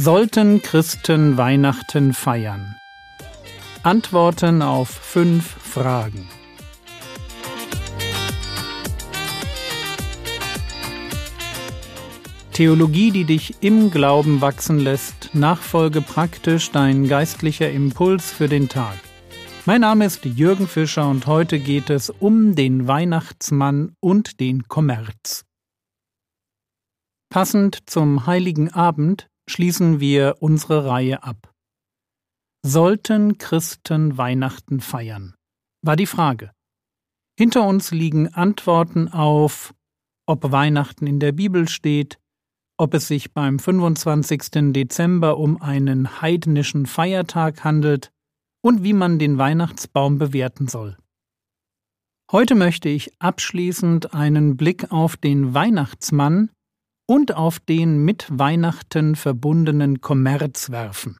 Sollten Christen Weihnachten feiern? Antworten auf fünf Fragen. Theologie, die dich im Glauben wachsen lässt, nachfolge praktisch dein geistlicher Impuls für den Tag. Mein Name ist Jürgen Fischer und heute geht es um den Weihnachtsmann und den Kommerz. Passend zum heiligen Abend schließen wir unsere Reihe ab. Sollten Christen Weihnachten feiern? war die Frage. Hinter uns liegen Antworten auf, ob Weihnachten in der Bibel steht, ob es sich beim 25. Dezember um einen heidnischen Feiertag handelt und wie man den Weihnachtsbaum bewerten soll. Heute möchte ich abschließend einen Blick auf den Weihnachtsmann und auf den mit Weihnachten verbundenen Kommerz werfen.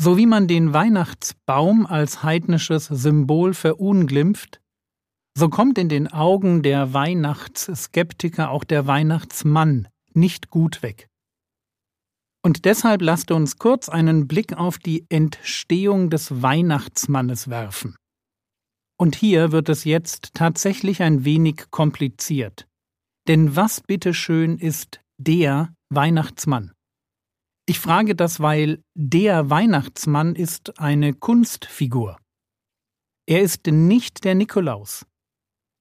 So wie man den Weihnachtsbaum als heidnisches Symbol verunglimpft, so kommt in den Augen der Weihnachtsskeptiker auch der Weihnachtsmann nicht gut weg. Und deshalb lasst uns kurz einen Blick auf die Entstehung des Weihnachtsmannes werfen. Und hier wird es jetzt tatsächlich ein wenig kompliziert. Denn was bitteschön ist der Weihnachtsmann? Ich frage das, weil der Weihnachtsmann ist eine Kunstfigur. Er ist nicht der Nikolaus.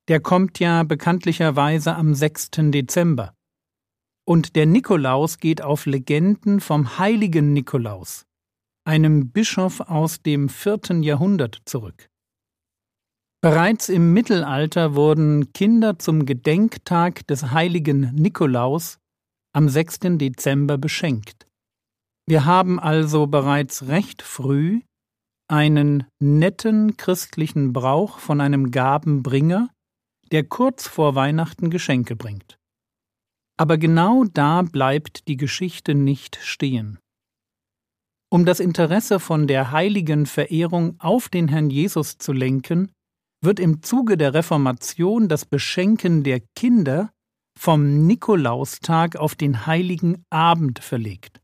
Der kommt ja bekanntlicherweise am 6. Dezember. Und der Nikolaus geht auf Legenden vom heiligen Nikolaus, einem Bischof aus dem vierten Jahrhundert, zurück. Bereits im Mittelalter wurden Kinder zum Gedenktag des heiligen Nikolaus am 6. Dezember beschenkt. Wir haben also bereits recht früh einen netten christlichen Brauch von einem Gabenbringer, der kurz vor Weihnachten Geschenke bringt. Aber genau da bleibt die Geschichte nicht stehen. Um das Interesse von der heiligen Verehrung auf den Herrn Jesus zu lenken, wird im Zuge der Reformation das Beschenken der Kinder vom Nikolaustag auf den heiligen Abend verlegt.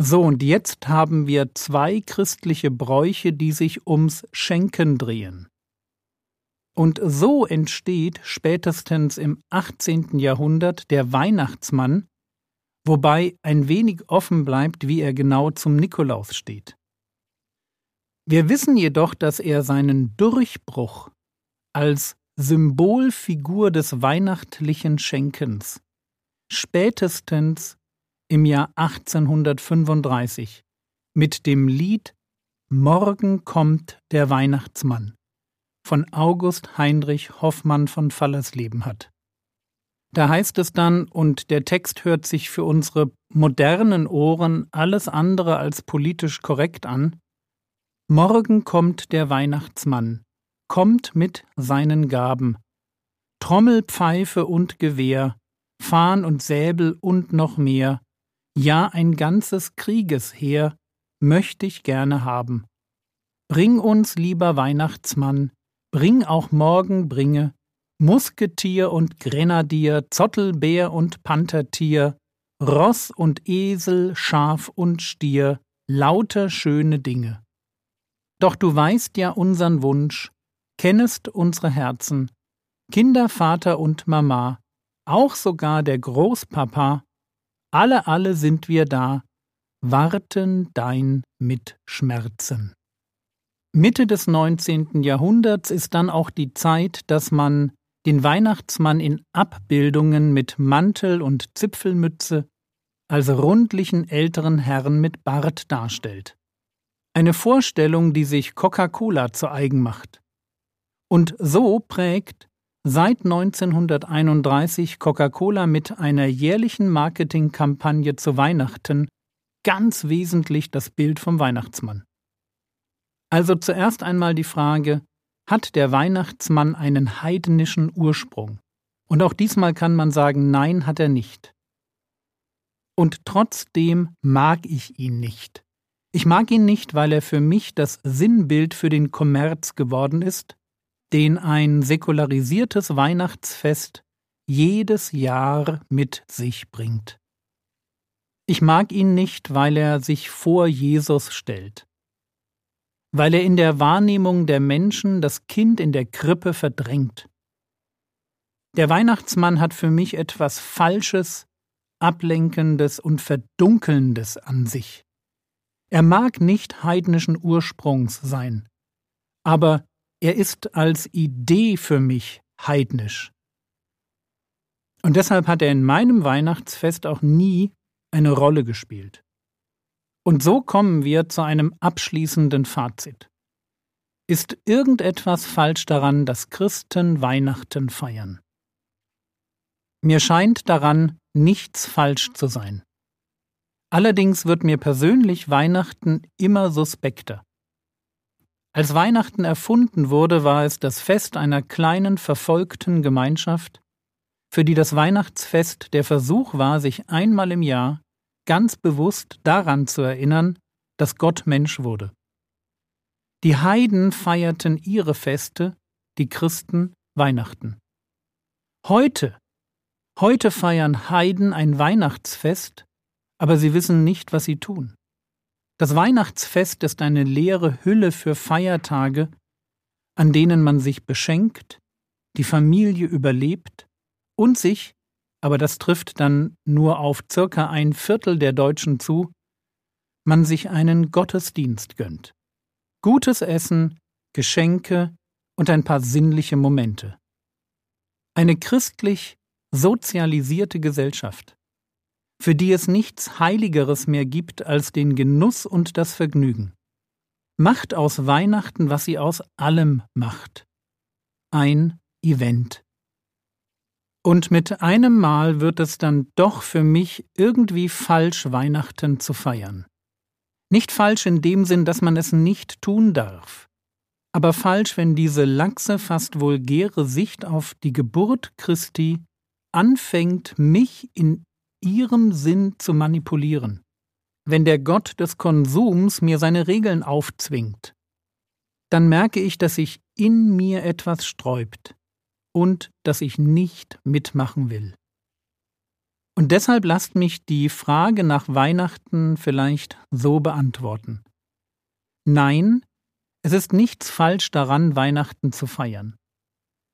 So, und jetzt haben wir zwei christliche Bräuche, die sich ums Schenken drehen. Und so entsteht spätestens im 18. Jahrhundert der Weihnachtsmann, wobei ein wenig offen bleibt, wie er genau zum Nikolaus steht. Wir wissen jedoch, dass er seinen Durchbruch als Symbolfigur des weihnachtlichen Schenkens spätestens im Jahr 1835 mit dem Lied Morgen kommt der Weihnachtsmann von August Heinrich Hoffmann von Fallersleben hat. Da heißt es dann, und der Text hört sich für unsere modernen Ohren alles andere als politisch korrekt an, Morgen kommt der Weihnachtsmann, kommt mit seinen Gaben. Trommel, Pfeife und Gewehr, Fahn und Säbel und noch mehr, ja ein ganzes Kriegesheer möchte ich gerne haben. Bring uns, lieber Weihnachtsmann, bring auch morgen bringe, Musketier und Grenadier, Zottelbär und Panthertier, Ross und Esel, Schaf und Stier, lauter schöne Dinge. Doch du weißt ja unsern Wunsch, kennest unsere Herzen, Kinder, Vater und Mama, auch sogar der Großpapa, alle, alle sind wir da, warten dein Mitschmerzen. Mitte des 19. Jahrhunderts ist dann auch die Zeit, dass man den Weihnachtsmann in Abbildungen mit Mantel und Zipfelmütze als rundlichen älteren Herrn mit Bart darstellt. Eine Vorstellung, die sich Coca-Cola zu eigen macht. Und so prägt seit 1931 Coca-Cola mit einer jährlichen Marketingkampagne zu Weihnachten ganz wesentlich das Bild vom Weihnachtsmann. Also zuerst einmal die Frage, hat der Weihnachtsmann einen heidnischen Ursprung? Und auch diesmal kann man sagen, nein, hat er nicht. Und trotzdem mag ich ihn nicht. Ich mag ihn nicht, weil er für mich das Sinnbild für den Kommerz geworden ist, den ein säkularisiertes Weihnachtsfest jedes Jahr mit sich bringt. Ich mag ihn nicht, weil er sich vor Jesus stellt, weil er in der Wahrnehmung der Menschen das Kind in der Krippe verdrängt. Der Weihnachtsmann hat für mich etwas Falsches, Ablenkendes und Verdunkelndes an sich. Er mag nicht heidnischen Ursprungs sein, aber er ist als Idee für mich heidnisch. Und deshalb hat er in meinem Weihnachtsfest auch nie eine Rolle gespielt. Und so kommen wir zu einem abschließenden Fazit. Ist irgendetwas falsch daran, dass Christen Weihnachten feiern? Mir scheint daran nichts falsch zu sein. Allerdings wird mir persönlich Weihnachten immer suspekter. Als Weihnachten erfunden wurde, war es das Fest einer kleinen verfolgten Gemeinschaft, für die das Weihnachtsfest der Versuch war, sich einmal im Jahr ganz bewusst daran zu erinnern, dass Gott Mensch wurde. Die Heiden feierten ihre Feste, die Christen Weihnachten. Heute, heute feiern Heiden ein Weihnachtsfest, aber sie wissen nicht, was sie tun. Das Weihnachtsfest ist eine leere Hülle für Feiertage, an denen man sich beschenkt, die Familie überlebt und sich, aber das trifft dann nur auf circa ein Viertel der Deutschen zu, man sich einen Gottesdienst gönnt. Gutes Essen, Geschenke und ein paar sinnliche Momente. Eine christlich sozialisierte Gesellschaft, für die es nichts Heiligeres mehr gibt als den Genuss und das Vergnügen. Macht aus Weihnachten, was sie aus allem macht. Ein Event. Und mit einem Mal wird es dann doch für mich irgendwie falsch, Weihnachten zu feiern. Nicht falsch in dem Sinn, dass man es nicht tun darf, aber falsch, wenn diese laxe, fast vulgäre Sicht auf die Geburt Christi anfängt, mich in ihrem Sinn zu manipulieren. Wenn der Gott des Konsums mir seine Regeln aufzwingt, dann merke ich, dass sich in mir etwas sträubt und dass ich nicht mitmachen will. Und deshalb lasst mich die Frage nach Weihnachten vielleicht so beantworten. Nein, es ist nichts falsch daran, Weihnachten zu feiern.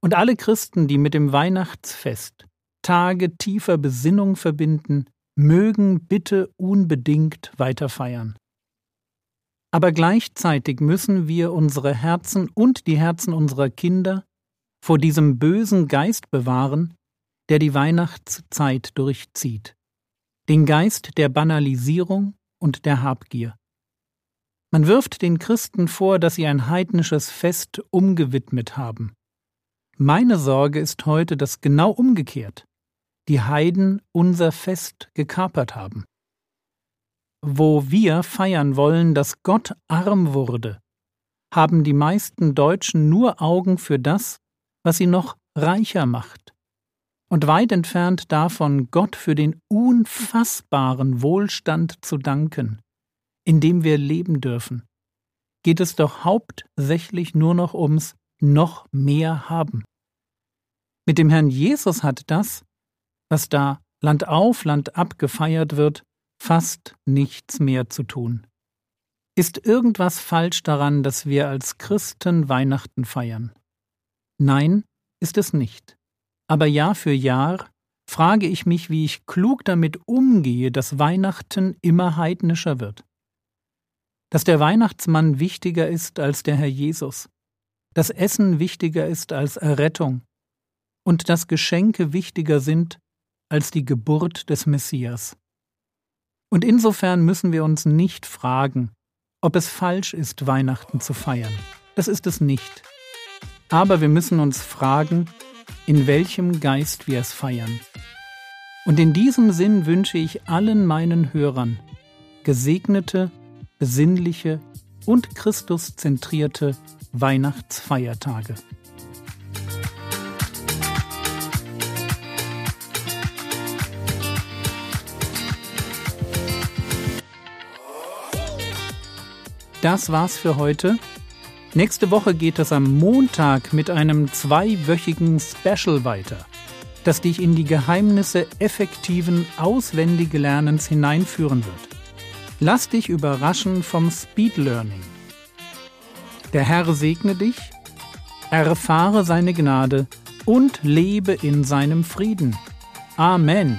Und alle Christen, die mit dem Weihnachtsfest Tage tiefer Besinnung verbinden, mögen bitte unbedingt weiter feiern. Aber gleichzeitig müssen wir unsere Herzen und die Herzen unserer Kinder vor diesem bösen Geist bewahren, der die Weihnachtszeit durchzieht, den Geist der Banalisierung und der Habgier. Man wirft den Christen vor, dass sie ein heidnisches Fest umgewidmet haben. Meine Sorge ist heute das genau umgekehrt. Die Heiden unser Fest gekapert haben. Wo wir feiern wollen, dass Gott arm wurde, haben die meisten Deutschen nur Augen für das, was sie noch reicher macht. Und weit entfernt davon, Gott für den unfassbaren Wohlstand zu danken, in dem wir leben dürfen, geht es doch hauptsächlich nur noch ums noch mehr haben. Mit dem Herrn Jesus hat das, was da Land auf, Land ab gefeiert wird, fast nichts mehr zu tun. Ist irgendwas falsch daran, dass wir als Christen Weihnachten feiern? Nein, ist es nicht. Aber Jahr für Jahr frage ich mich, wie ich klug damit umgehe, dass Weihnachten immer heidnischer wird. Dass der Weihnachtsmann wichtiger ist als der Herr Jesus, dass Essen wichtiger ist als Errettung und dass Geschenke wichtiger sind als die Geburt des Messias. Und insofern müssen wir uns nicht fragen, ob es falsch ist, Weihnachten zu feiern. Das ist es nicht. Aber wir müssen uns fragen, in welchem Geist wir es feiern. Und in diesem Sinn wünsche ich allen meinen Hörern gesegnete, besinnliche und Christuszentrierte Weihnachtsfeiertage. Das war's für heute. Nächste Woche geht es am Montag mit einem zweiwöchigen Special weiter. das dich in die Geheimnisse effektiven Auswendigelernens hineinführen wird. Lass dich überraschen vom Speed Learning. Der Herr segne dich, erfahre seine Gnade und lebe in seinem Frieden. Amen.